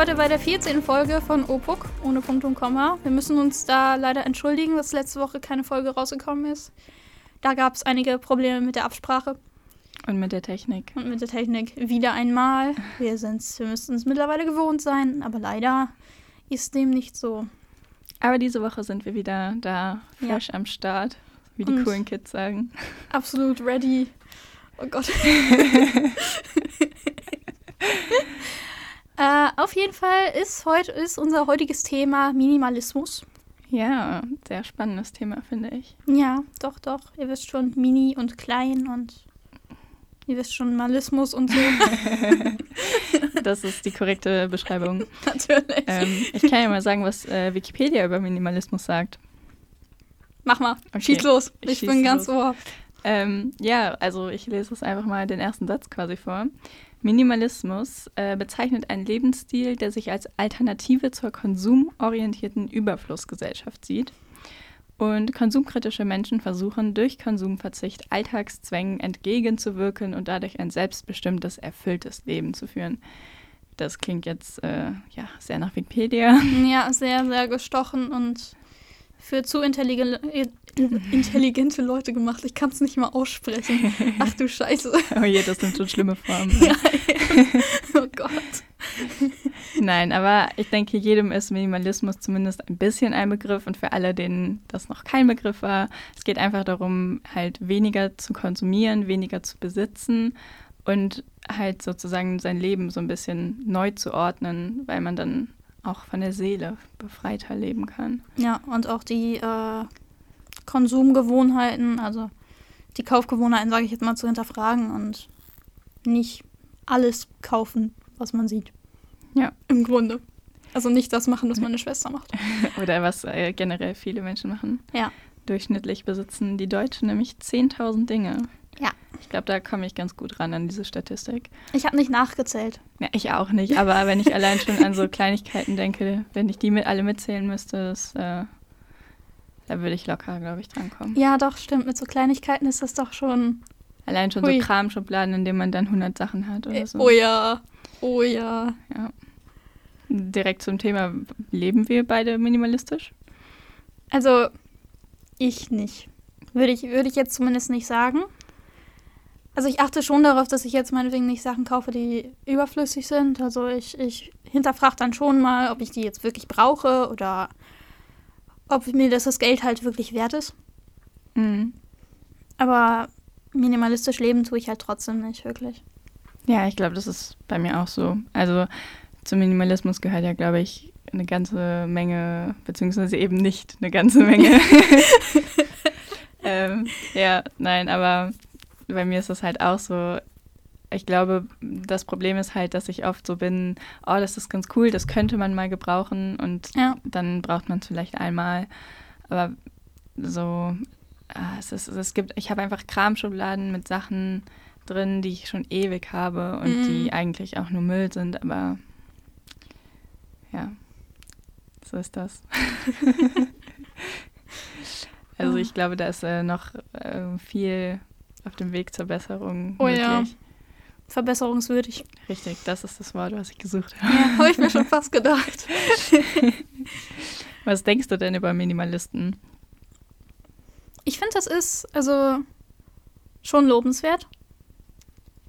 sind heute bei der 14. Folge von OPUK, ohne Punkt und Komma. Wir müssen uns da leider entschuldigen, dass letzte Woche keine Folge rausgekommen ist. Da gab es einige Probleme mit der Absprache. Und mit der Technik. Und mit der Technik wieder einmal. Wir, sind's, wir müssten es mittlerweile gewohnt sein, aber leider ist dem nicht so. Aber diese Woche sind wir wieder da, fresh ja. am Start, wie die und coolen Kids sagen. Absolut ready. Oh Gott. äh, auf jeden Fall ist heute ist unser heutiges Thema Minimalismus. Ja, sehr spannendes Thema, finde ich. Ja, doch, doch. Ihr wisst schon, mini und klein und ihr wisst schon, Malismus und so. das ist die korrekte Beschreibung. Natürlich. Ähm, ich kann ja mal sagen, was äh, Wikipedia über Minimalismus sagt. Mach mal, okay. schieß los. Ich, ich bin ganz ohr. Ähm, ja, also ich lese es einfach mal den ersten Satz quasi vor. Minimalismus äh, bezeichnet einen Lebensstil, der sich als Alternative zur konsumorientierten Überflussgesellschaft sieht. Und konsumkritische Menschen versuchen durch Konsumverzicht Alltagszwängen entgegenzuwirken und dadurch ein selbstbestimmtes, erfülltes Leben zu führen. Das klingt jetzt äh, ja, sehr nach Wikipedia. Ja, sehr, sehr gestochen und für zu intelligente, intelligente Leute gemacht. Ich kann es nicht mal aussprechen. Ach du Scheiße. Oh je, das sind schon schlimme Formen. ja, oh Gott. Nein, aber ich denke, jedem ist Minimalismus zumindest ein bisschen ein Begriff und für alle, denen das noch kein Begriff war, es geht einfach darum, halt weniger zu konsumieren, weniger zu besitzen und halt sozusagen sein Leben so ein bisschen neu zu ordnen, weil man dann auch von der Seele befreiter leben kann. Ja, und auch die äh, Konsumgewohnheiten, also die Kaufgewohnheiten, sage ich jetzt mal, zu hinterfragen und nicht alles kaufen, was man sieht. Ja. Im Grunde. Also nicht das machen, was meine Schwester macht. Oder was äh, generell viele Menschen machen. Ja. Durchschnittlich besitzen die Deutschen nämlich 10.000 Dinge. Ich glaube, da komme ich ganz gut ran an diese Statistik. Ich habe nicht nachgezählt. Ja, ich auch nicht. Aber wenn ich allein schon an so Kleinigkeiten denke, wenn ich die mit alle mitzählen müsste, das, äh, da würde ich locker, glaube ich, drankommen. Ja, doch, stimmt. Mit so Kleinigkeiten ist das doch schon. Allein schon Hui. so Kramschubladen, in denen man dann 100 Sachen hat oder so. Oh ja. Oh ja. Ja. Direkt zum Thema, leben wir beide minimalistisch? Also, ich nicht. Würde ich, würde ich jetzt zumindest nicht sagen. Also ich achte schon darauf, dass ich jetzt meinetwegen nicht Sachen kaufe, die überflüssig sind. Also ich, ich hinterfrage dann schon mal, ob ich die jetzt wirklich brauche oder ob mir das, das Geld halt wirklich wert ist. Mhm. Aber minimalistisch leben tue ich halt trotzdem nicht wirklich. Ja, ich glaube, das ist bei mir auch so. Also zum Minimalismus gehört ja, glaube ich, eine ganze Menge, beziehungsweise eben nicht eine ganze Menge. ähm, ja, nein, aber bei mir ist das halt auch so. Ich glaube, das Problem ist halt, dass ich oft so bin, oh, das ist ganz cool, das könnte man mal gebrauchen und ja. dann braucht man es vielleicht einmal. Aber so, ah, es, ist, es gibt, ich habe einfach Kramschubladen mit Sachen drin, die ich schon ewig habe und mhm. die eigentlich auch nur Müll sind, aber ja, so ist das. also ich glaube, da ist äh, noch äh, viel auf dem Weg zur Besserung. Oh möglich. ja. Verbesserungswürdig. Richtig, das ist das Wort, was ich gesucht habe. Ja, habe ich mir schon fast gedacht. was denkst du denn über Minimalisten? Ich finde, das ist also schon lobenswert.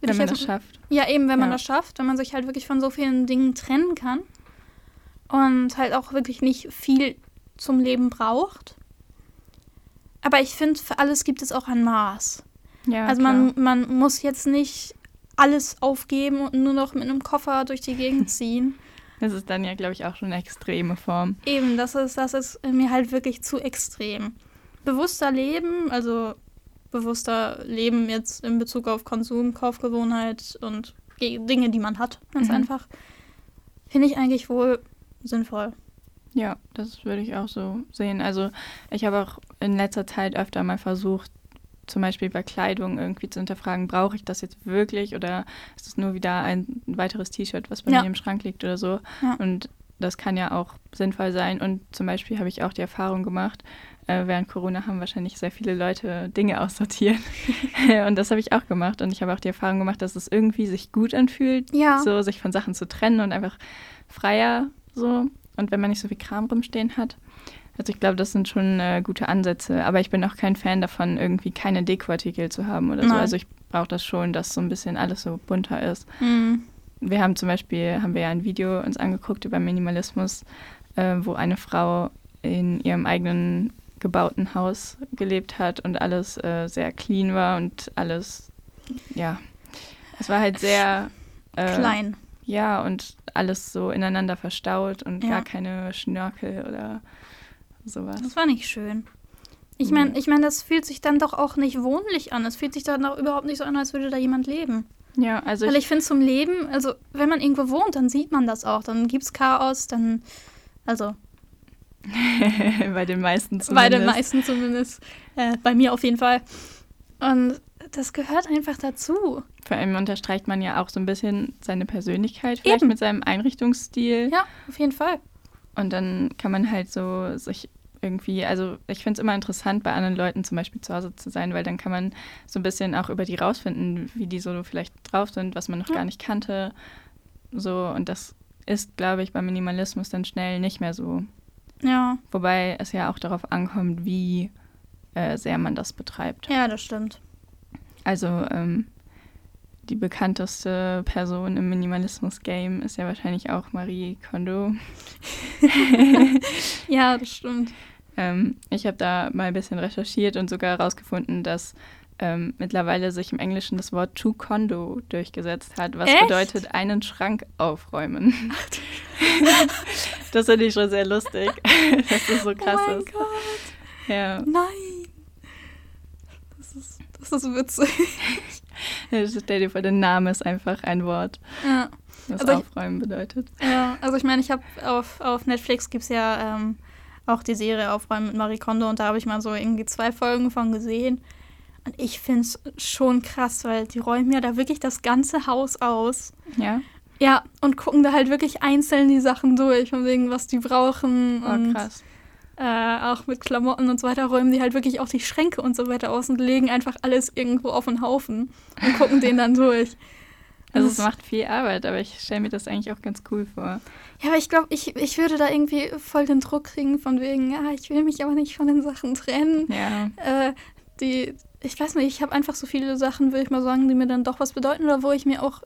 Wenn man das schafft. Ja, eben, wenn ja. man das schafft, wenn man sich halt wirklich von so vielen Dingen trennen kann und halt auch wirklich nicht viel zum Leben braucht. Aber ich finde, für alles gibt es auch ein Maß. Ja, also man, man muss jetzt nicht alles aufgeben und nur noch mit einem Koffer durch die Gegend ziehen. Das ist dann ja, glaube ich, auch schon eine extreme Form. Eben, das ist, das ist mir halt wirklich zu extrem. Bewusster Leben, also bewusster Leben jetzt in Bezug auf Konsum, Kaufgewohnheit und Dinge, die man hat, ganz mhm. einfach, finde ich eigentlich wohl sinnvoll. Ja, das würde ich auch so sehen. Also ich habe auch in letzter Zeit öfter mal versucht, zum Beispiel bei Kleidung irgendwie zu hinterfragen, brauche ich das jetzt wirklich oder ist es nur wieder ein weiteres T-Shirt, was bei ja. mir im Schrank liegt oder so. Ja. Und das kann ja auch sinnvoll sein. Und zum Beispiel habe ich auch die Erfahrung gemacht, äh, während Corona haben wahrscheinlich sehr viele Leute Dinge aussortiert. und das habe ich auch gemacht. Und ich habe auch die Erfahrung gemacht, dass es irgendwie sich gut anfühlt, Ja. so sich von Sachen zu trennen und einfach freier so. Und wenn man nicht so viel Kram rumstehen hat. Also ich glaube, das sind schon äh, gute Ansätze. Aber ich bin auch kein Fan davon, irgendwie keine Dekoartikel zu haben oder so. Nein. Also ich brauche das schon, dass so ein bisschen alles so bunter ist. Mhm. Wir haben zum Beispiel, haben wir ja ein Video uns angeguckt über Minimalismus, äh, wo eine Frau in ihrem eigenen gebauten Haus gelebt hat und alles äh, sehr clean war und alles, ja, es war halt sehr äh, Klein. Ja, und alles so ineinander verstaut und Ja. gar keine Schnörkel oder sowas. Das war nicht schön. Ich meine, ich mein, das fühlt sich dann doch auch nicht wohnlich an. Es fühlt sich dann auch überhaupt nicht so an, als würde da jemand leben. Ja, also Weil ich, ich finde, zum Leben, also wenn man irgendwo wohnt, dann sieht man das auch. Dann gibt es Chaos, dann, also bei den meisten bei zumindest. den meisten zumindest, äh, bei mir auf jeden Fall. Und das gehört einfach dazu. Vor allem unterstreicht man ja auch so ein bisschen seine Persönlichkeit, vielleicht Eben. mit seinem Einrichtungsstil. Ja, auf jeden Fall. Und dann kann man halt so sich irgendwie, also ich finde es immer interessant, bei anderen Leuten zum Beispiel zu Hause zu sein, weil dann kann man so ein bisschen auch über die rausfinden, wie die so vielleicht drauf sind, was man noch Ja. gar nicht kannte. So, und das ist, glaube ich, beim Minimalismus dann schnell nicht mehr so. Ja, Wobei es ja auch darauf ankommt, wie äh, sehr man das betreibt. ja, das stimmt. Also ähm, die bekannteste Person im Minimalismus-Game ist ja wahrscheinlich auch Marie Kondo. Ja, das stimmt. Ähm, ich habe da mal ein bisschen recherchiert und sogar herausgefunden, dass ähm, mittlerweile sich im Englischen das Wort to condo durchgesetzt hat, was Echt? bedeutet einen Schrank aufräumen. das finde ich schon sehr lustig, dass das so krass oh mein ist. Gott, Ja. nein. Das ist, das ist witzig. Stell dir vor, der Name ist einfach ein Wort, Ja. was Also ich- aufräumen bedeutet. Ja, also ich meine, ich habe auf, auf Netflix gibt es ja ähm, auch die Serie Aufräumen mit Marie Kondo und da habe ich mal so irgendwie zwei Folgen von gesehen. Und ich finde es schon krass, weil die räumen ja da wirklich das ganze Haus aus. Ja, Ja, und gucken da halt wirklich einzeln die Sachen durch, von wegen, was die brauchen. oh, und krass. Äh, auch mit Klamotten und so weiter räumen die halt wirklich auch die Schränke und so weiter aus und legen einfach alles irgendwo auf den Haufen und gucken den dann durch. Also es macht viel Arbeit, aber ich stelle mir das eigentlich auch ganz cool vor. Ja, aber ich glaube, ich, ich würde da irgendwie voll den Druck kriegen, von wegen, ja, ich will mich aber nicht von den Sachen trennen. Ja, Äh, die, ich weiß nicht, ich habe einfach so viele Sachen, würde ich mal sagen, die mir dann doch was bedeuten oder wo ich mir auch,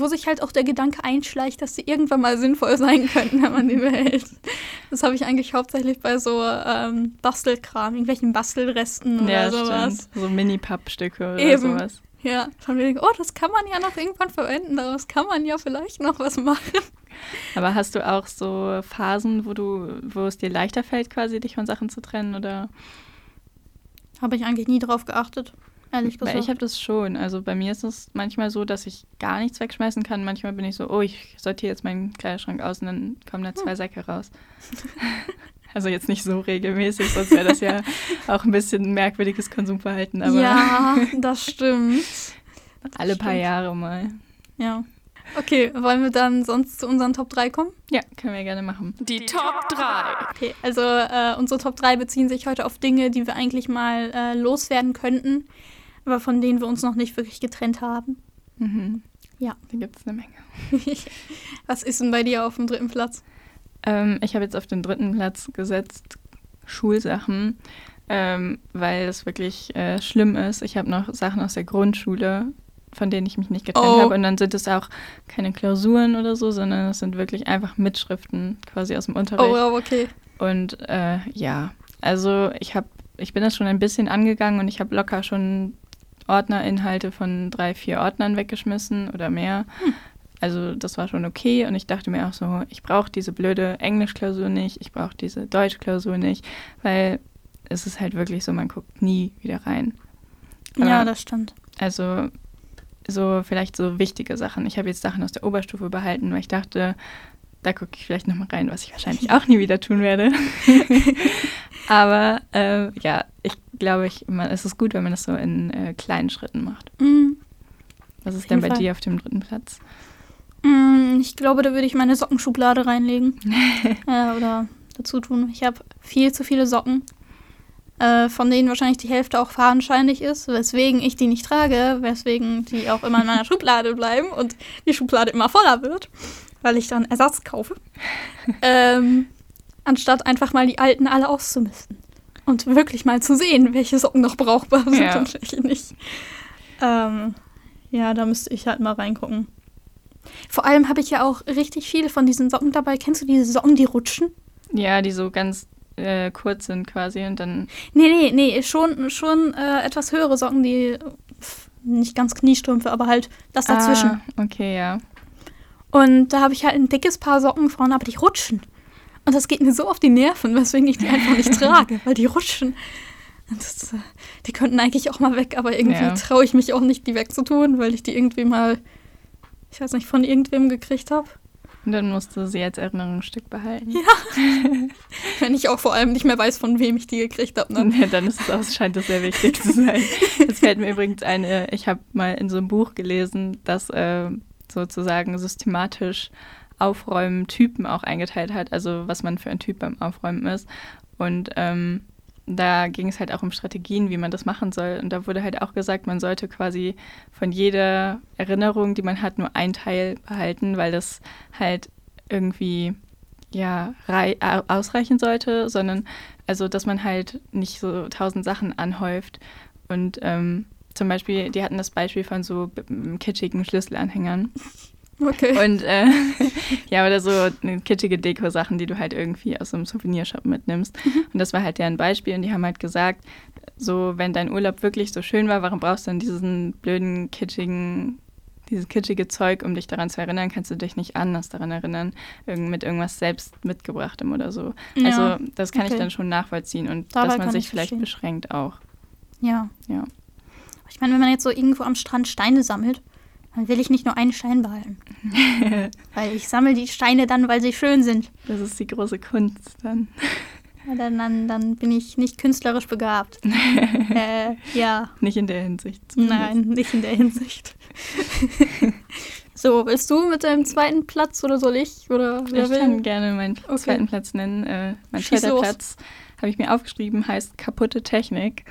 wo sich halt auch der Gedanke einschleicht, dass die irgendwann mal sinnvoll sein könnten, wenn man die behält. Das habe ich eigentlich hauptsächlich bei so ähm, Bastelkram, irgendwelchen Bastelresten oder ja sowas. stimmt. So Mini-Pappstücke oder Eben. sowas. Ja, von wegen, oh, das kann man ja noch irgendwann verwenden, daraus kann man ja vielleicht noch was machen. Aber hast du auch so Phasen, wo du, wo es dir leichter fällt, quasi dich von Sachen zu trennen? Oder Habe ich eigentlich nie drauf geachtet, ehrlich Weil gesagt. ich habe das schon. Also bei mir ist es manchmal so, dass ich gar nichts wegschmeißen kann. Manchmal bin ich so, oh, ich sortiere jetzt meinen Kleiderschrank aus und dann kommen da zwei Säcke raus. also jetzt nicht so regelmäßig, sonst wäre das ja auch ein bisschen ein merkwürdiges Konsumverhalten. Aber ja, das stimmt. alle paar stimmt. Jahre mal. Ja. Okay, wollen wir dann sonst zu unseren Top 3 kommen? Ja, können wir gerne machen. Die Top 3. Okay, also äh, unsere Top 3 beziehen sich heute auf Dinge, die wir eigentlich mal äh, loswerden könnten, aber von denen wir uns noch nicht wirklich getrennt haben. Mhm. Ja. Da gibt es eine Menge. Was ist denn bei dir auf dem dritten Platz? Ähm, ich habe jetzt auf den dritten Platz gesetzt Schulsachen, ähm, weil es wirklich äh, schlimm ist. Ich habe noch Sachen aus der Grundschule, von denen ich mich nicht getrennt Oh. habe. Und dann sind es auch keine Klausuren oder so, sondern es sind wirklich einfach Mitschriften quasi aus dem Unterricht. Oh, aber okay. Und äh, ja, also ich habe, ich bin das schon ein bisschen angegangen und ich habe locker schon Ordnerinhalte von drei, vier Ordnern weggeschmissen oder mehr. Also das war schon okay und ich dachte mir auch so, ich brauche diese blöde Englischklausur nicht, ich brauche diese Deutschklausur nicht, weil es ist halt wirklich so, man guckt nie wieder rein. Ja, Aber- das stimmt. Also so vielleicht so wichtige Sachen. Ich habe jetzt Sachen aus der Oberstufe behalten, weil ich dachte, da gucke ich vielleicht nochmal rein, was ich wahrscheinlich auch nie wieder tun werde. Aber äh, ja, glaube, ich, man, es ist gut, wenn man das so in äh, kleinen Schritten macht. Mhm. Was ist denn bei Fall. dir auf dem dritten Platz? Mm, ich glaube, da würde ich meine Sockenschublade reinlegen. äh, oder dazu tun. Ich habe viel zu viele Socken, äh, von denen wahrscheinlich die Hälfte auch fadenscheinig ist, weswegen ich die nicht trage, weswegen die auch immer in meiner Schublade bleiben und die Schublade immer voller wird, weil ich dann Ersatz kaufe. ähm, anstatt einfach mal die alten alle auszumisten. Und wirklich mal zu sehen, welche Socken noch brauchbar sind Ja. und welche nicht. Ähm, ja, da müsste ich halt mal reingucken. Vor allem habe ich ja auch richtig viele von diesen Socken dabei. Kennst du diese Socken, die rutschen? Ja, die so ganz äh, kurz sind quasi und dann. Nee, nee, nee, schon, schon äh, etwas höhere Socken, die pf, nicht ganz Kniestrümpfe, aber halt das dazwischen. Ah, okay, ja. Und da habe ich halt ein dickes Paar Socken vorne, aber die rutschen. Und das geht mir so auf die Nerven, weswegen ich die einfach nicht trage, weil die rutschen. Das, äh, die könnten eigentlich auch mal weg, aber irgendwie Ja. traue ich mich auch nicht, die wegzutun, weil ich die irgendwie mal, ich weiß nicht, von irgendwem gekriegt habe. Und dann musst du sie als Erinnerungsstück behalten. Wenn ich auch vor allem nicht mehr weiß, von wem ich die gekriegt habe. Ne? Ja, dann ist es auch, scheint es sehr wichtig zu sein. Es fällt mir übrigens ein, äh, ich habe mal in so einem Buch gelesen, dass äh, sozusagen systematisch Aufräumen Typen auch eingeteilt hat, also was man für ein Typ beim Aufräumen ist. Und ähm, da ging es halt auch um Strategien, wie man das machen soll. Und da wurde halt auch gesagt, man sollte quasi von jeder Erinnerung, die man hat, nur ein Teil behalten, weil das halt irgendwie ja rei- au- ausreichen sollte, sondern also, dass man halt nicht so tausend Sachen anhäuft. Und ähm, zum Beispiel, die hatten das Beispiel von so kitschigen Schlüsselanhängern. Okay. Und äh, ja, oder so kitschige Deko-Sachen, die du halt irgendwie aus so einem Souvenirshop mitnimmst. Und das war halt deren Beispiel. Und die haben halt gesagt, so, wenn dein Urlaub wirklich so schön war, warum brauchst du denn diesen blöden, kitschigen, dieses kitschige Zeug, um dich daran zu erinnern? Kannst du dich nicht anders daran erinnern, irgend, mit irgendwas selbst mitgebrachtem oder so. Ja, Also, das kann ich okay. dann schon nachvollziehen. Und Dabei dass man sich ich vielleicht verstehen. beschränkt auch. Ja. Ja. Ich meine, wenn man jetzt so irgendwo am Strand Steine sammelt, dann will ich nicht nur einen Stein behalten. weil ich sammle die Steine dann, weil sie schön sind. Das ist die große Kunst dann. Ja, Dann, dann, dann bin ich nicht künstlerisch begabt. äh, ja, Nicht in der Hinsicht. zumindest. nein, nicht in der Hinsicht. so, willst du mit deinem zweiten Platz oder soll ich? Oder wer Ich will? kann gerne meinen Okay. zweiten Platz nennen. Äh, mein Schieß zweiter los. Platz habe ich mir aufgeschrieben, heißt kaputte Technik.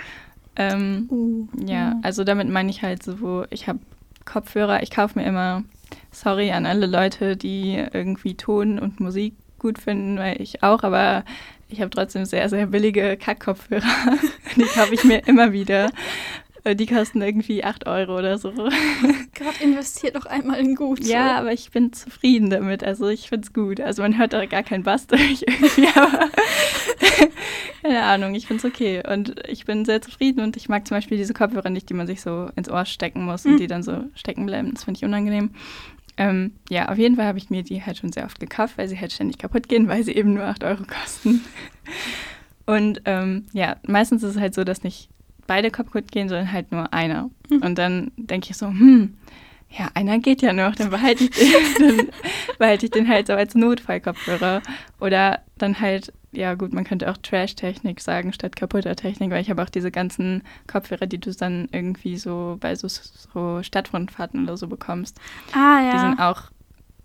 Ähm, Uh, ja, also damit meine ich halt so, ich habe Kopfhörer, ich kaufe mir immer, sorry an alle Leute, die irgendwie Ton und Musik gut finden, weil ich auch, aber ich habe trotzdem sehr, sehr billige Kackkopfhörer. die kaufe ich mir immer wieder. Äh, Die kosten irgendwie 8 Euro oder so. Gott, investiert doch einmal in gut. Ja, aber ich bin zufrieden damit. Also ich finde es gut. Also man hört da gar keinen Bass durch irgendwie, aber keine Ahnung, ich finde es okay. Und ich bin sehr zufrieden und ich mag zum Beispiel diese Kopfhörer nicht, die man sich so ins Ohr stecken muss und Mhm. die dann so stecken bleiben. Das finde ich unangenehm. Ähm, ja, auf jeden Fall habe ich mir die halt schon sehr oft gekauft, weil sie halt ständig kaputt gehen, weil sie eben nur 8 Euro kosten. Und ähm, ja, meistens ist es halt so, dass nicht beide kaputt gehen, sondern halt nur einer. Mhm. Und dann denke ich so, hm, ja, einer geht ja noch, dann behalte ich den, dann behalte ich den halt so als Notfallkopfhörer. Oder dann halt, ja gut, man könnte auch Trash-Technik sagen statt kaputter Technik, weil ich habe auch diese ganzen Kopfhörer, die du dann irgendwie so bei so, so Stadtrundfahrten oder so bekommst. Ah, Die ja. sind auch,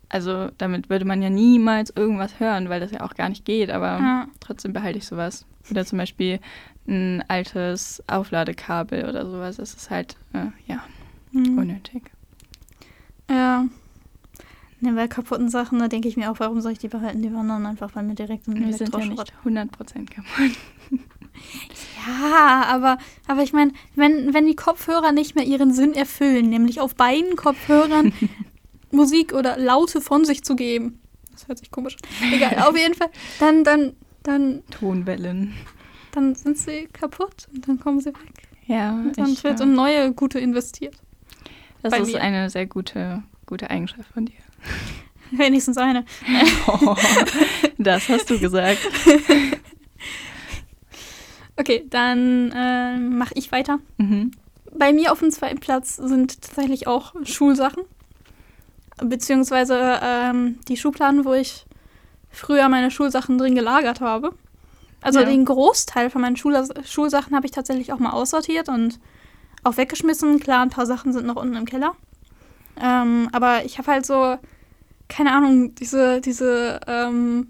also damit würde man ja niemals irgendwas hören, weil das ja auch gar nicht geht, aber Ja. trotzdem behalte ich sowas. Oder zum Beispiel ein altes Aufladekabel oder sowas. Das ist halt, äh, ja, Mhm. unnötig. Ja. Ne, bei kaputten Sachen, da denke ich mir auch, warum soll ich die behalten? Die wandern einfach bei mir direkt in den Wir sind ja nicht 100% kaputt. Ja, aber, aber ich meine, wenn, wenn die Kopfhörer nicht mehr ihren Sinn erfüllen, nämlich auf beiden Kopfhörern Musik oder Laute von sich zu geben. Das hört sich komisch an. Egal, auf jeden Fall. Dann, dann, dann, Tonwellen. dann sind sie kaputt und dann kommen sie weg. Ja, Und dann ich, wird in neue gute investiert. das bei ist mir. eine sehr gute, gute Eigenschaft von dir. Wenigstens eine. das hast du gesagt. Okay, dann äh, mache ich weiter. Mhm. Bei mir auf dem zweiten Platz sind tatsächlich auch Schulsachen. Beziehungsweise ähm, die Schubladen, wo ich früher meine Schulsachen drin gelagert habe. Also Ja. den Großteil von meinen Schul Schulsachen habe ich tatsächlich auch mal aussortiert und auch weggeschmissen. Klar, ein paar Sachen sind noch unten im Keller. Ähm, aber ich habe halt so keine Ahnung, diese, diese ähm,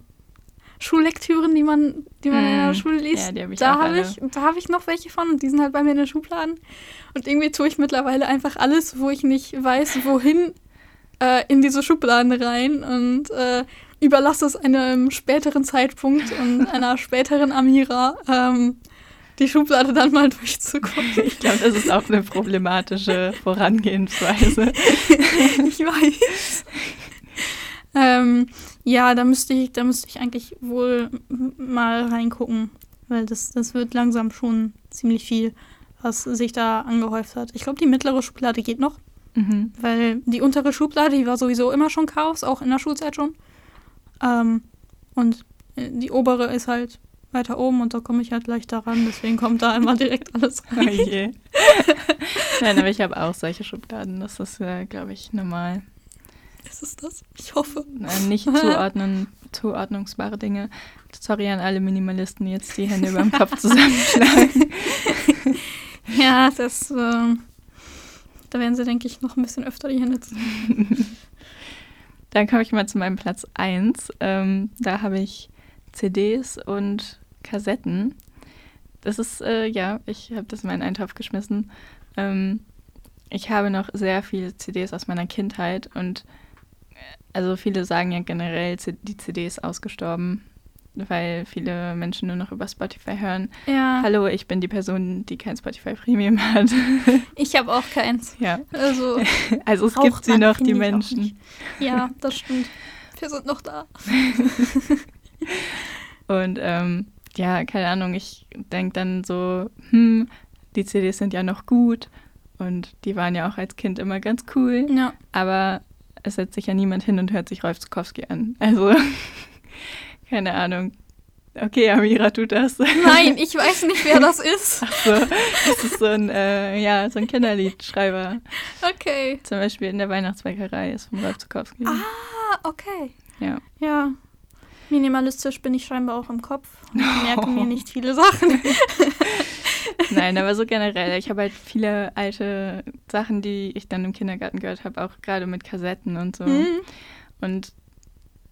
Schullektüren, die man, die man in der Mm, Schule liest, ja, hab da habe ich, da habe ich noch welche von und die sind halt bei mir in den Schubladen. Und irgendwie tue ich mittlerweile einfach alles, wo ich nicht weiß, wohin, äh, in diese Schubladen rein und äh, überlasse es einem späteren Zeitpunkt und einer späteren Amira, ähm, die Schublade dann mal durchzugucken. Ich glaube, das ist auch eine problematische Vorangehensweise. ich weiß. ähm, ja, da müsste ich, da müsste ich eigentlich wohl mal reingucken, weil das, das wird langsam schon ziemlich viel, was sich da angehäuft hat. Ich glaube, die mittlere Schublade geht noch, Mhm. weil die untere Schublade, die war sowieso immer schon Chaos, auch in der Schulzeit schon. Ähm, und äh, die obere ist halt weiter oben und da komme ich halt leichter ran, deswegen kommt da immer direkt alles Oh rein. je. Nein, aber ich habe auch solche Schubladen. Das ist, äh, glaube ich, normal. Ist es das? Ich hoffe. Äh, nicht zuordnen, zuordnungsbare Dinge. Sorry an alle Minimalisten, die jetzt die Hände über dem Kopf zusammenschlagen. Ja, das, ähm, da werden sie, denke ich, noch ein bisschen öfter die Hände zu. Dann komme ich mal zu meinem Platz 1. Ähm, da habe ich CDs und Kassetten. Das ist, äh, ja, ich habe das in meinen Eintopf geschmissen. Ähm, ich habe noch sehr viele CDs aus meiner Kindheit und äh, also viele sagen ja generell, die CD ist ausgestorben, weil viele Menschen nur noch über Spotify hören. Ja, Hallo, ich bin die Person, die kein Spotify Premium hat. ich habe auch keins. ja, Also, also es gibt sie noch, die Menschen. Ja, das stimmt. Wir sind noch da. Und ähm, ja, keine Ahnung, ich denke dann so, hm, die CDs sind ja noch gut und die waren ja auch als Kind immer ganz cool, Ja, aber es setzt sich ja niemand hin und hört sich Rolf Zukowski an. Also, keine Ahnung. Okay, Amira tut das. nein, ich weiß nicht, wer das ist. Ach so, das ist so ein, äh, ja, so ein Kinderliedschreiber. Okay. Zum Beispiel in der Weihnachtsbäckerei ist von Rolf Zukowski. Ah, okay. Ja. Ja. Minimalistisch bin ich scheinbar auch im Kopf und merke mir nicht viele Sachen. Nein, aber so generell. Ich habe halt viele alte Sachen, die ich dann im Kindergarten gehört habe, auch gerade mit Kassetten und so. Hm. Und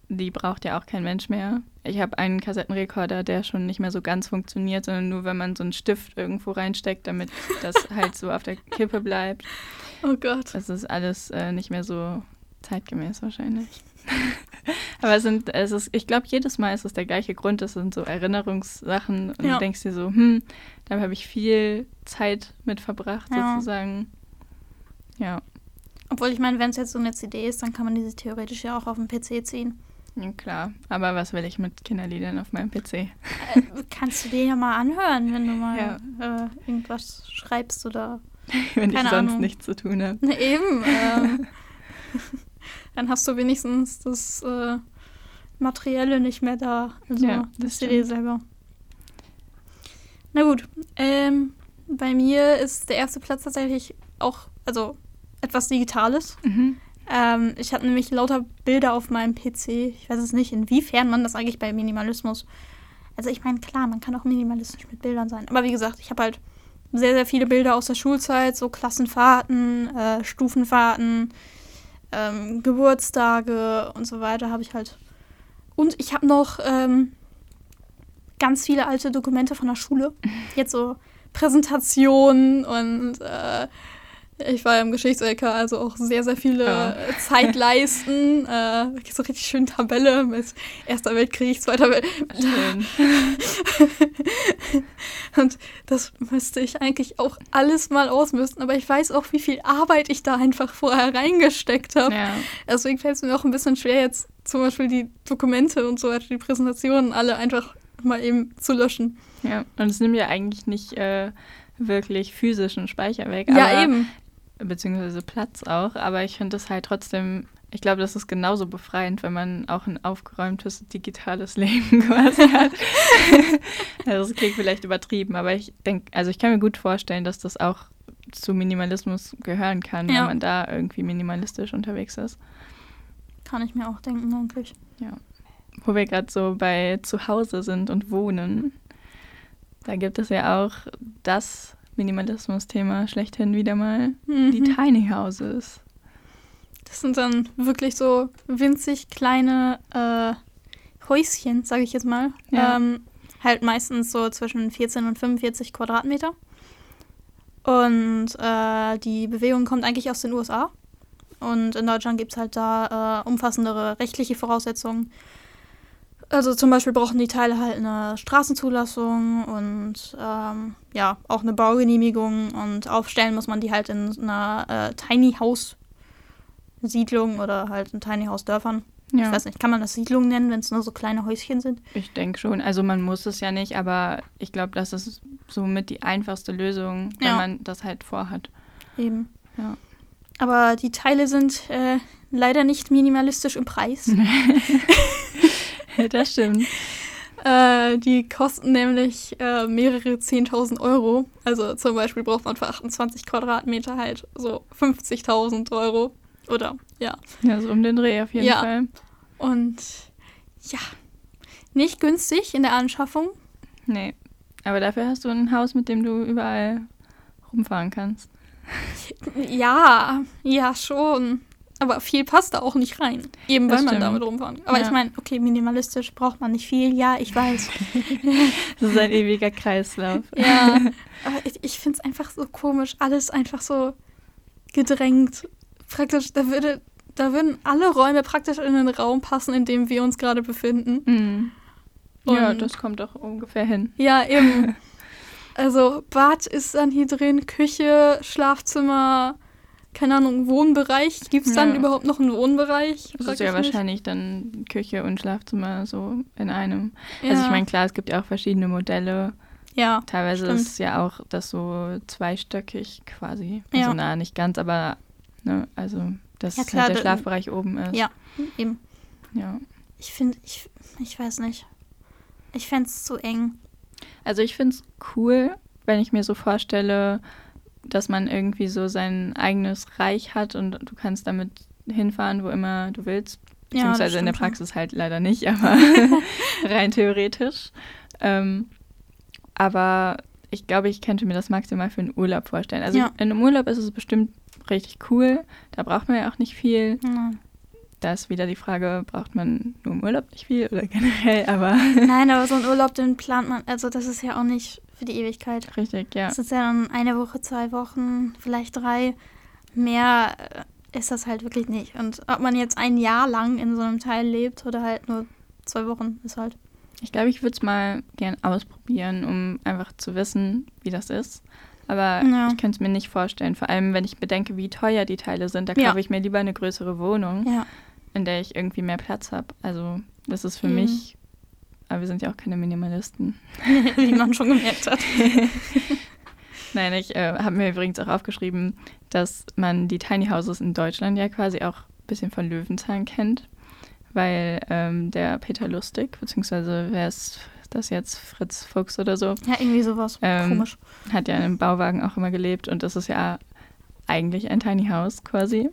die braucht ja auch kein Mensch mehr. Ich habe einen Kassettenrekorder, der schon nicht mehr so ganz funktioniert, sondern nur, wenn man so einen Stift irgendwo reinsteckt, damit das halt so auf der Kippe bleibt. Oh Gott. Das ist alles äh, nicht mehr so zeitgemäß wahrscheinlich. Aber es sind, es ist, ich glaube, jedes Mal ist es der gleiche Grund. Es sind so Erinnerungssachen und Ja. du denkst dir so, hm, da habe ich viel Zeit mit verbracht, Ja. sozusagen. Ja, Obwohl, ich meine, wenn es jetzt so eine CD ist, dann kann man diese theoretisch ja auch auf dem PC ziehen. ja, klar. Aber was will ich mit Kinderliedern auf meinem PC? Äh, kannst du dir ja mal anhören, wenn du mal Ja. äh, irgendwas schreibst oder Wenn ich sonst Ahnung. nichts zu tun habe. Na eben. Ähm, dann hast du wenigstens das äh, Materielle nicht mehr da. Also Ja, das CD stimmt. selber. Na gut. Ähm, bei mir ist der erste Platz tatsächlich auch, also etwas Digitales. Mhm. Ähm, ich habe nämlich lauter Bilder auf meinem PC. Ich weiß es nicht, inwiefern man das eigentlich bei Minimalismus. Also ich meine, klar, man kann auch minimalistisch mit Bildern sein. Aber wie gesagt, ich habe halt sehr, sehr viele Bilder aus der Schulzeit, so Klassenfahrten, äh, Stufenfahrten, ähm, Geburtstage und so weiter habe ich halt. Und ich habe noch ähm, ganz viele alte Dokumente von der Schule. Jetzt so Präsentationen und äh, ich war ja im Geschichts-LK, also auch sehr, sehr viele Ja. Zeitleisten. äh, so richtig schön Tabelle mit Erster Weltkrieg, Zweiter Weltkrieg. Und das müsste ich eigentlich auch alles mal ausmisten. Aber ich weiß auch, wie viel Arbeit ich da einfach vorher reingesteckt habe. Ja. Deswegen fällt es mir auch ein bisschen schwer, jetzt zum Beispiel die Dokumente und so weiter, die Präsentationen alle einfach mal eben zu löschen. ja. Und es nimmt ja eigentlich nicht äh, wirklich physischen Speicher weg. ja, eben. Beziehungsweise Platz auch, aber ich finde das halt trotzdem, ich glaube, das ist genauso befreiend, wenn man auch ein aufgeräumtes digitales Leben quasi hat. also das klingt vielleicht übertrieben, aber ich denke, also ich kann mir gut vorstellen, dass das auch zu Minimalismus gehören kann, Ja. wenn man da irgendwie minimalistisch unterwegs ist. Kann ich mir auch denken, eigentlich. Wo wir gerade so bei Zuhause sind und Wohnen, da gibt es ja auch das Minimalismus-Thema schlechthin wieder mal, die Mhm. Tiny Houses. Das sind dann wirklich so winzig kleine äh, Häuschen, sage ich jetzt mal. Ja. Ähm, halt meistens so zwischen 14 und 45 Quadratmeter. Und äh, die Bewegung kommt eigentlich aus den USA. Und in Deutschland gibt es halt da äh, umfassendere rechtliche Voraussetzungen. Also zum Beispiel brauchen die Teile halt eine Straßenzulassung und ähm, ja, auch eine Baugenehmigung und aufstellen muss man die halt in einer äh, Tiny House Siedlung oder halt in Tiny House Dörfern. Ja. Ich weiß nicht, kann man das Siedlung nennen, wenn es nur so kleine Häuschen sind? Ich denke schon. Also man muss es ja nicht, aber ich glaube, das ist somit die einfachste Lösung, wenn Ja. man das halt vorhat. Eben. Ja. Aber die Teile sind äh, leider nicht minimalistisch im Preis. das stimmt. Äh, die kosten nämlich äh, mehrere 10.000 Euro. Also zum Beispiel braucht man für 28 Quadratmeter halt so 50.000 Euro. Oder ja. Ja, so um den Dreh auf jeden Ja. Fall. Und ja, nicht günstig in der Anschaffung. Nee. Aber dafür hast du ein Haus, mit dem du überall rumfahren kannst. Ja, ja schon. Aber viel passt da auch nicht rein. Eben Das weil man damit rumfahren kann. Aber Ja. ich meine, okay, minimalistisch braucht man nicht viel. Ja, ich weiß. Das ist ein ewiger Kreislauf. Ja, aber ich, ich finde es einfach so komisch, alles einfach so gedrängt. Praktisch, da würde, da würden alle Räume praktisch in den Raum passen, in dem wir uns gerade befinden. Mhm. Ja, das kommt doch ungefähr hin. Ja, eben. Also Bad ist dann hier drin, Küche, Schlafzimmer, keine Ahnung, Wohnbereich. Gibt es dann Ja. überhaupt noch einen Wohnbereich? Das ist ja wahrscheinlich dann Küche und Schlafzimmer so in einem. Ja. Also ich meine, klar, es gibt ja auch verschiedene Modelle. ja, Teilweise Stimmt. ist ja auch das so zweistöckig quasi. Ja. Also na, nicht ganz, aber ne, also dass Ja, klar, halt der Schlafbereich oben ist. ja, eben. ja. Ich finde, ich, ich weiß nicht. Ich fände es zu eng. Also ich finde es cool, wenn ich mir so vorstelle, dass man irgendwie so sein eigenes Reich hat und du kannst damit hinfahren, wo immer du willst. Ja, Beziehungsweise in der. Praxis halt leider nicht, aber rein theoretisch. Ähm, aber ich glaube, ich könnte mir das maximal für einen Urlaub vorstellen. Also Ja. in einem Urlaub ist es bestimmt richtig cool. Da braucht man ja auch nicht viel. Ja. Da ist wieder die Frage, braucht man nur im Urlaub nicht viel oder generell, aber Nein, aber so ein Urlaub, den plant man, also das ist ja auch nicht für die Ewigkeit. richtig, ja. Das ist ja dann eine Woche, zwei Wochen, vielleicht drei. Mehr äh, ist das halt wirklich nicht. Und ob man jetzt ein Jahr lang in so einem Teil lebt oder halt nur zwei Wochen, ist halt. Ich glaube, ich würde es mal gern ausprobieren, um einfach zu wissen, wie das ist. Aber Ja. ich könnte es mir nicht vorstellen. Vor allem, wenn ich bedenke, wie teuer die Teile sind. Da Ja. kaufe ich mir lieber eine größere Wohnung, Ja. in der ich irgendwie mehr Platz habe. Also das ist für Mhm. mich, aber wir sind ja auch keine Minimalisten. Wie man schon gemerkt hat. Nein, ich äh, habe mir übrigens auch aufgeschrieben, dass man die Tiny Houses in Deutschland ja quasi auch ein bisschen von Löwenzahn kennt. Weil ähm, der Peter Lustig, beziehungsweise wer ist das jetzt, Fritz Fuchs oder so, Ja, irgendwie sowas. Ähm, Komisch. hat ja in einem Bauwagen auch immer gelebt und das ist ja eigentlich ein Tiny House quasi.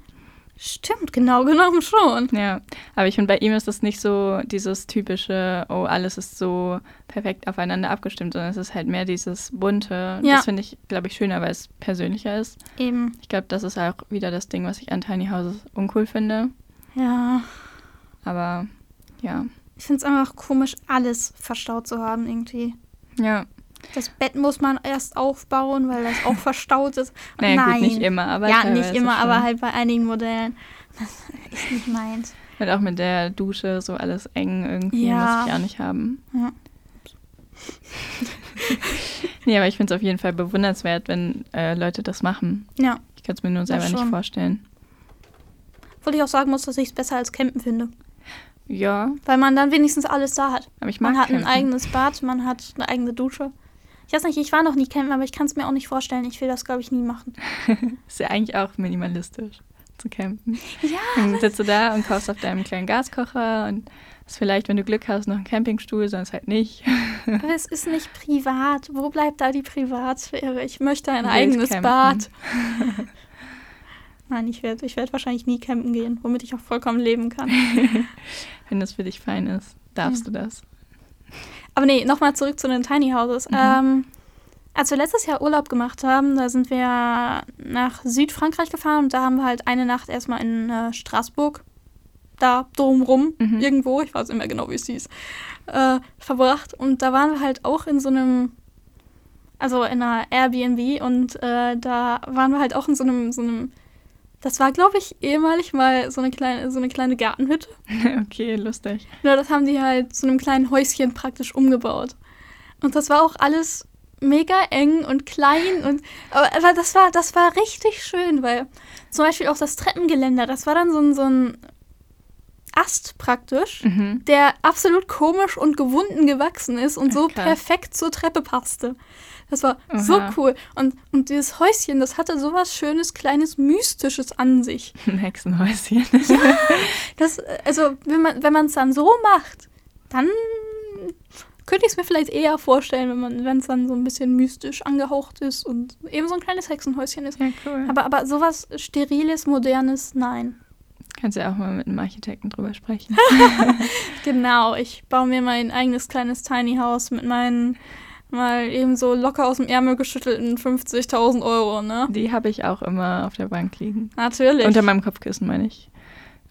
Stimmt, genau genommen schon. Ja, aber ich finde, bei ihm ist das nicht so dieses typische, oh, alles ist so perfekt aufeinander abgestimmt, sondern es ist halt mehr dieses bunte. Ja. Das finde ich, glaube ich, schöner, weil es persönlicher ist. Eben. Ich glaube, das ist auch wieder das Ding, was ich an Tiny Houses uncool finde. Ja. Aber ja, Ich finde es einfach komisch, alles verstaut zu haben irgendwie. ja. Das Bett muss man erst aufbauen, weil das auch verstaut ist. Naja, nein. gut, nicht immer, aber ja, nicht immer, aber halt bei einigen Modellen. Das ist nicht meins. Und auch mit der Dusche so alles eng irgendwie, Ja. muss ich auch nicht haben. Ja. Nee, aber ich finde es auf jeden Fall bewundernswert, wenn äh, Leute das machen. Ja. Ich kann es mir nur selber nicht vorstellen. Obwohl ich auch sagen muss, dass ich es besser als Campen finde. Ja, Weil man dann wenigstens alles da hat. aber ich mag Man hat ein campen. eigenes Bad, man hat eine eigene Dusche. Ich weiß nicht, ich war noch nie campen, aber ich kann es mir auch nicht vorstellen. Ich will das, glaube ich, nie machen. Ist ja eigentlich auch minimalistisch zu campen. Ja. Dann sitzt du da und kaufst auf deinem kleinen Gaskocher und hast vielleicht, wenn du Glück hast, noch einen Campingstuhl, sonst halt nicht. Aber es ist nicht privat. Wo bleibt da die Privatsphäre? Ich möchte ein eigenes campen. Bad. Nein, ich werde ich werd wahrscheinlich nie campen gehen, womit ich auch vollkommen leben kann. Wenn das für dich fein ist, darfst du das. Aber nee, nochmal zurück zu den Tiny Houses. Mhm. Ähm, als wir letztes Jahr Urlaub gemacht haben, da sind wir nach Südfrankreich gefahren und da haben wir halt eine Nacht erstmal in äh, Straßburg, da drumrum, Mhm. irgendwo, ich weiß nicht mehr genau, wie es hieß, äh, verbracht. Und da waren wir halt auch in so einem, also in einer Airbnb und äh, da waren wir halt auch in so einem, so einem, das war, glaube ich, ehemalig mal so eine kleine, so eine kleine Gartenhütte. okay, lustig. Nur das haben die halt zu einem kleinen Häuschen praktisch umgebaut. Und das war auch alles mega eng und klein und aber, das war das war richtig schön, weil zum Beispiel auch das Treppengeländer, das war dann so ein, so ein Ast praktisch, Mhm. der absolut komisch und gewunden gewachsen ist und so krass. perfekt zur Treppe passte. Das war so Aha. cool. Und, und dieses Häuschen, das hatte sowas Schönes, Kleines, Mystisches an sich. Ein Hexenhäuschen. Das, äh, also, wenn man wenn man es dann so macht, dann könnte ich es mir vielleicht eher vorstellen, wenn man, wenn es dann so ein bisschen mystisch angehaucht ist und eben so ein kleines Hexenhäuschen ist. Ja, cool. Aber, aber sowas Steriles, Modernes, nein. Kannst ja auch mal mit einem Architekten drüber sprechen. Genau, ich baue mir mein eigenes kleines Tiny House mit meinen mal eben so locker aus dem Ärmel geschüttelten 50.000 Euro, ne? Die habe ich auch immer auf der Bank liegen. Natürlich. Unter meinem Kopfkissen meine ich.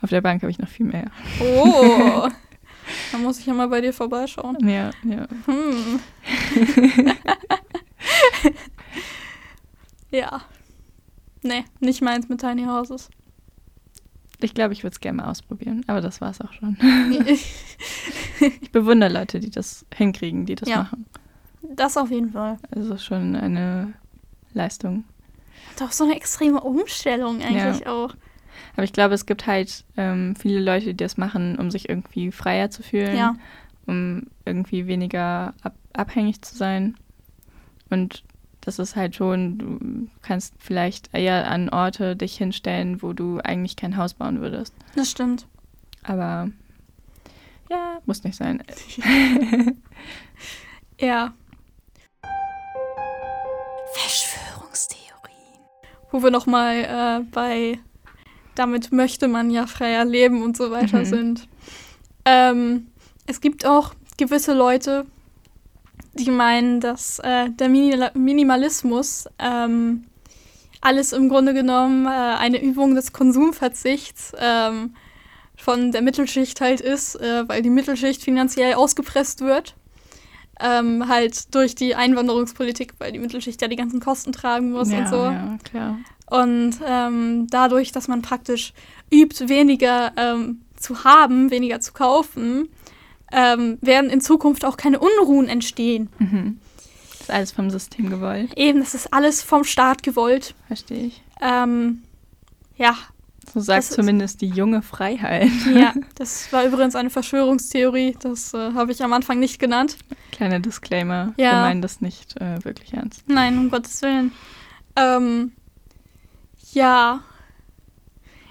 Auf der Bank habe ich noch viel mehr. oh. Da muss ich ja mal bei dir vorbeischauen. Ja, ja. Hm. ja. Nee, nicht meins mit Tiny Houses. Ich glaube, ich würde es gerne mal ausprobieren. Aber das war es auch schon. Ich bewundere Leute, die das hinkriegen, die das Ja. machen. Das auf jeden Fall. Also schon eine Leistung. Doch so eine extreme Umstellung eigentlich auch. Aber ich glaube, es gibt halt ähm, viele Leute, die das machen, um sich irgendwie freier zu fühlen, Ja. um irgendwie weniger ab abhängig zu sein. Und das ist halt schon, du kannst vielleicht eher an Orte dich hinstellen, wo du eigentlich kein Haus bauen würdest. Das stimmt. Aber ja, muss nicht sein. Ja. Wo wir nochmal äh, bei damit möchte man ja freier leben und so weiter Mhm. sind. Ähm, es gibt auch gewisse Leute, die meinen, dass äh, der Minila- Minimalismus ähm, alles im Grunde genommen äh, eine Übung des Konsumverzichts ähm, von der Mittelschicht halt ist, äh, weil die Mittelschicht finanziell ausgepresst wird. Ähm, halt durch die Einwanderungspolitik, weil die Mittelschicht ja die ganzen Kosten tragen muss ja, und so. ja, klar. Und ähm, dadurch, dass man praktisch übt, weniger ähm, zu haben, weniger zu kaufen, ähm, werden in Zukunft auch keine Unruhen entstehen. Mhm. Das ist alles vom System gewollt, Eben, das ist alles vom Staat gewollt. verstehe ich. Ähm, ja, So sagt Das zumindest die junge Freiheit. ja, das war übrigens eine Verschwörungstheorie. Das äh, habe ich am Anfang nicht genannt. Kleiner Disclaimer, Ja. wir meinen das nicht äh, wirklich ernst. Nein, um Gottes Willen. Ähm, ja.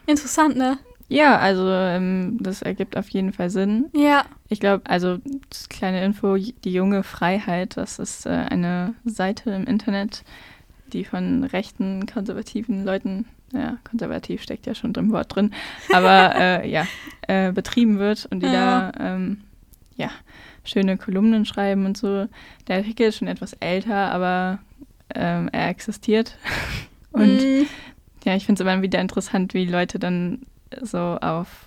Interessant, ne? Ja, also ähm, das ergibt auf jeden Fall Sinn. Ja. Ich glaube, also das kleine Info, die junge Freiheit, das ist äh, eine Seite im Internet, die von rechten, konservativen Leuten, ja, konservativ steckt ja schon im Wort drin, aber äh, ja, äh, betrieben wird und die Ja. da ähm, ja, schöne Kolumnen schreiben und so. Der Artikel ist schon etwas älter, aber ähm, er existiert. Und Mm, ja, ich finde es immer wieder interessant, wie Leute dann so auf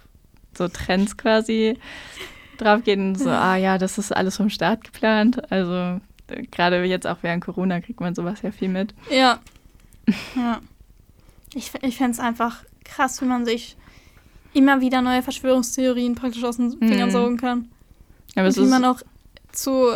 so Trends quasi draufgehen. und So, ah ja, das ist alles vom Staat geplant. Also äh, gerade jetzt auch während Corona kriegt man sowas ja viel mit. ja. Ja. Ich, ich fände es einfach krass, wie man sich immer wieder neue Verschwörungstheorien praktisch aus den Fingern Mhm. saugen kann. Aber es Und wie ist, man auch zu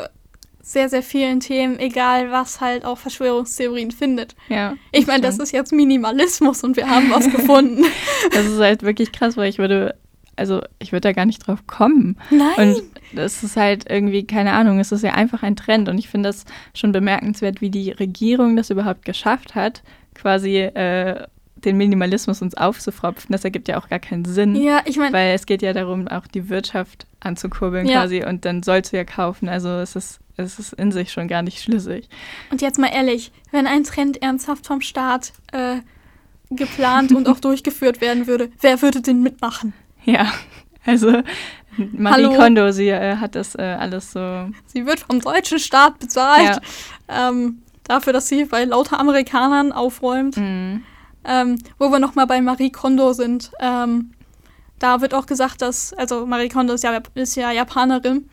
sehr, sehr vielen Themen, egal was, halt auch Verschwörungstheorien findet. ja, Ich meine, das ist jetzt Minimalismus und wir haben was gefunden. das ist halt wirklich krass, weil ich würde, also ich würde da gar nicht drauf kommen. Nein. Und das ist halt irgendwie, keine Ahnung, es ist ja einfach ein Trend. Und ich finde das schon bemerkenswert, wie die Regierung das überhaupt geschafft hat, quasi äh, den Minimalismus uns aufzufropfen. Das ergibt ja auch gar keinen Sinn. ja, ich meine, Weil es geht ja darum, auch die Wirtschaft anzukurbeln Ja. quasi und dann sollst du ja kaufen. Also es ist, es ist in sich schon gar nicht schlüssig. und jetzt mal ehrlich, wenn ein Trend ernsthaft vom Staat äh, geplant und auch durchgeführt werden würde, wer würde den mitmachen? Ja, also Marie Hallo? Kondo, sie äh, hat das äh, alles so, Sie wird vom deutschen Staat bezahlt. Ähm, dafür, dass sie bei lauter Amerikanern aufräumt. Mhm. Ähm, wo wir nochmal bei Marie Kondo sind. Ähm, da wird auch gesagt, dass, also Marie Kondo ist ja, ist ja Japanerin,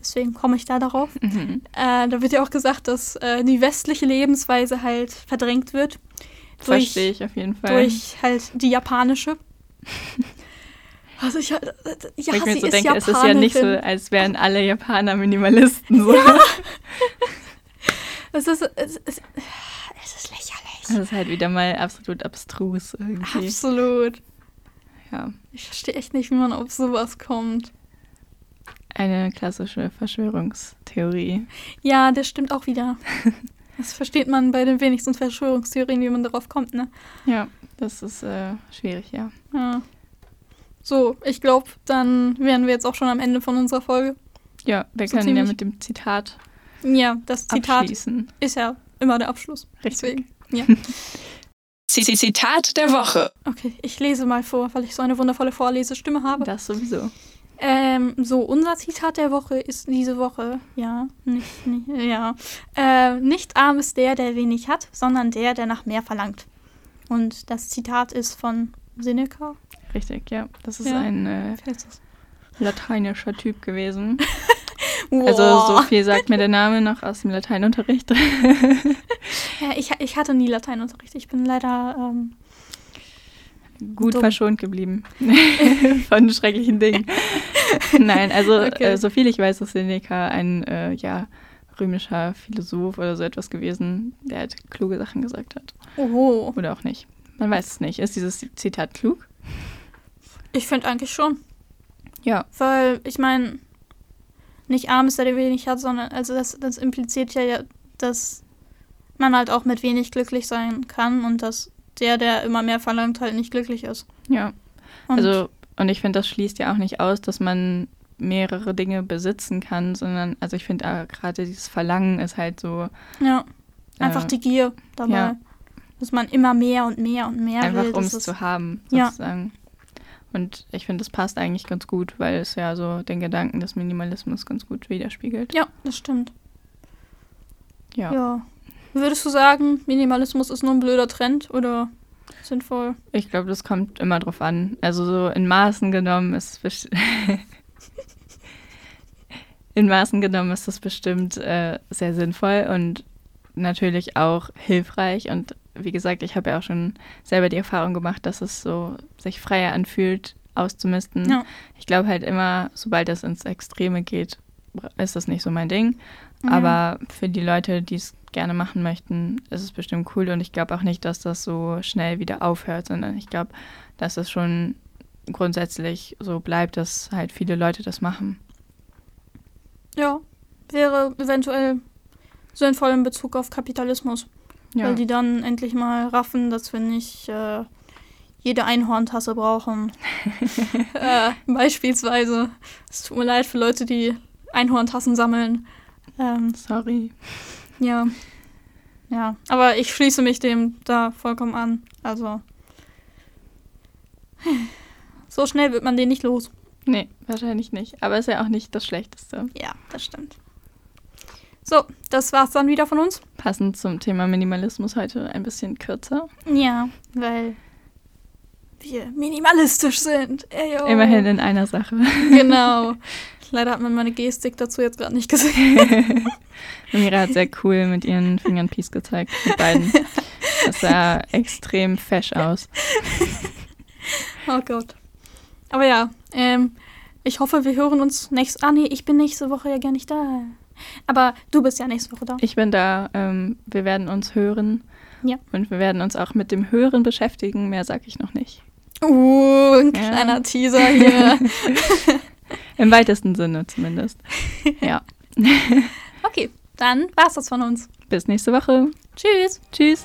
deswegen komme ich da darauf. Mhm. Äh, da wird ja auch gesagt, dass äh, die westliche Lebensweise halt verdrängt wird. Durch, Verstehe ich auf jeden Fall. durch halt die japanische. Also ich, äh, ja, ich mir so denke, es ist ja nicht so, Japanerin. als wären alle Japaner Minimalisten. So. Es ist, es, ist, es ist lächerlich. Das ist halt wieder mal absolut abstrus irgendwie. Absolut. Ja. Ich verstehe echt nicht, wie man auf sowas kommt. Eine klassische Verschwörungstheorie. Ja, das stimmt auch wieder. Das versteht man bei den wenigsten Verschwörungstheorien, wie man darauf kommt, ne? Ja, das ist äh, schwierig, ja. Ja. So, ich glaube, dann wären wir jetzt auch schon am Ende von unserer Folge. Ja, wir So können ja mit dem Zitat Ja, das Zitat ist ja immer der Abschluss. Richtig. Deswegen, ja. Zitat der Woche. Okay, ich lese mal vor, weil ich so eine wundervolle Vorlesestimme habe. Das sowieso. Ähm, so, unser Zitat der Woche ist diese Woche, ja, nicht, nicht, ja. Äh, nicht arm ist der, der wenig hat, sondern der, der nach mehr verlangt. Und das Zitat ist von Seneca. Richtig, ja. Das ist Ja. ein äh, lateinischer Typ gewesen. Wow. Also so viel sagt mir der Name noch aus dem Lateinunterricht. Ja, ich, ich hatte nie Lateinunterricht. Ich bin leider. Ähm, Gut Dumm. verschont geblieben von schrecklichen Dingen. Nein, also Okay. äh, so viel ich weiß, ist Seneca ein äh, ja, römischer Philosoph oder so etwas gewesen, der halt kluge Sachen gesagt hat. oh, Oder auch nicht. Man weiß es nicht. Ist dieses Zitat klug? ich finde eigentlich schon. Ja. Weil, ich meine, nicht arm ist der, der wenig hat, sondern, also das, das impliziert ja, dass man halt auch mit wenig glücklich sein kann und dass der, der immer mehr verlangt, halt nicht glücklich ist. Ja. Und Also, und ich finde, das schließt ja auch nicht aus, dass man mehrere Dinge besitzen kann, sondern, also ich finde äh, gerade dieses Verlangen ist halt so ja, einfach äh, die Gier dabei. ja. Dass man immer mehr und mehr und mehr einfach will. um das es zu haben, Ja. sozusagen. Und ich finde, das passt eigentlich ganz gut, weil es ja so den Gedanken des Minimalismus ganz gut widerspiegelt. Ja, das stimmt. Ja. Ja. Würdest du sagen, Minimalismus ist nur ein blöder Trend oder sinnvoll? Ich glaube, das kommt immer drauf an. Also so in Maßen genommen ist in Maßen genommen ist das bestimmt äh, sehr sinnvoll und natürlich auch hilfreich. Und wie gesagt, ich habe ja auch schon selber die Erfahrung gemacht, dass es so sich freier anfühlt, auszumisten. Ja. Ich glaube halt immer, sobald das ins Extreme geht, ist das nicht so mein Ding. Aber für die Leute, die es gerne machen möchten, ist es bestimmt cool. Und ich glaube auch nicht, dass das so schnell wieder aufhört, sondern ich glaube, dass es schon grundsätzlich so bleibt, dass halt viele Leute das machen. Ja, wäre eventuell sinnvoll in Bezug auf Kapitalismus. Ja, Weil die dann endlich mal raffen, dass wir nicht äh, jede Einhorntasse brauchen. äh, beispielsweise. Es tut mir leid für Leute, die Einhorntassen sammeln. Ähm, sorry. ja. Ja, aber ich schließe mich dem da vollkommen an. Also. So schnell wird man den nicht los. Nee, wahrscheinlich nicht. Aber ist ja auch nicht das Schlechteste. Ja, das stimmt. So, das war's dann wieder von uns. Passend zum Thema Minimalismus heute ein bisschen kürzer. Ja, weil wir minimalistisch sind. Eyo. Immerhin in einer Sache. Genau. Leider hat man meine Gestik dazu jetzt gerade nicht gesehen. Mira hat sehr cool mit ihren Fingern Peace gezeigt. Mit beiden. Das sah extrem fesch aus. Oh Gott. Aber ja, ähm, ich hoffe, wir hören uns nächste. Ah, nee, ich bin nächste Woche ja gar nicht da. Aber du bist ja nächste Woche da. Ich bin da. Ähm, wir werden uns hören. Ja. Und wir werden uns auch mit dem Hören beschäftigen. Mehr sage ich noch nicht. Uh, ein Ja. kleiner Teaser hier. Im weitesten Sinne zumindest. Ja. okay, dann war's das von uns. Bis nächste Woche. Tschüss. Tschüss.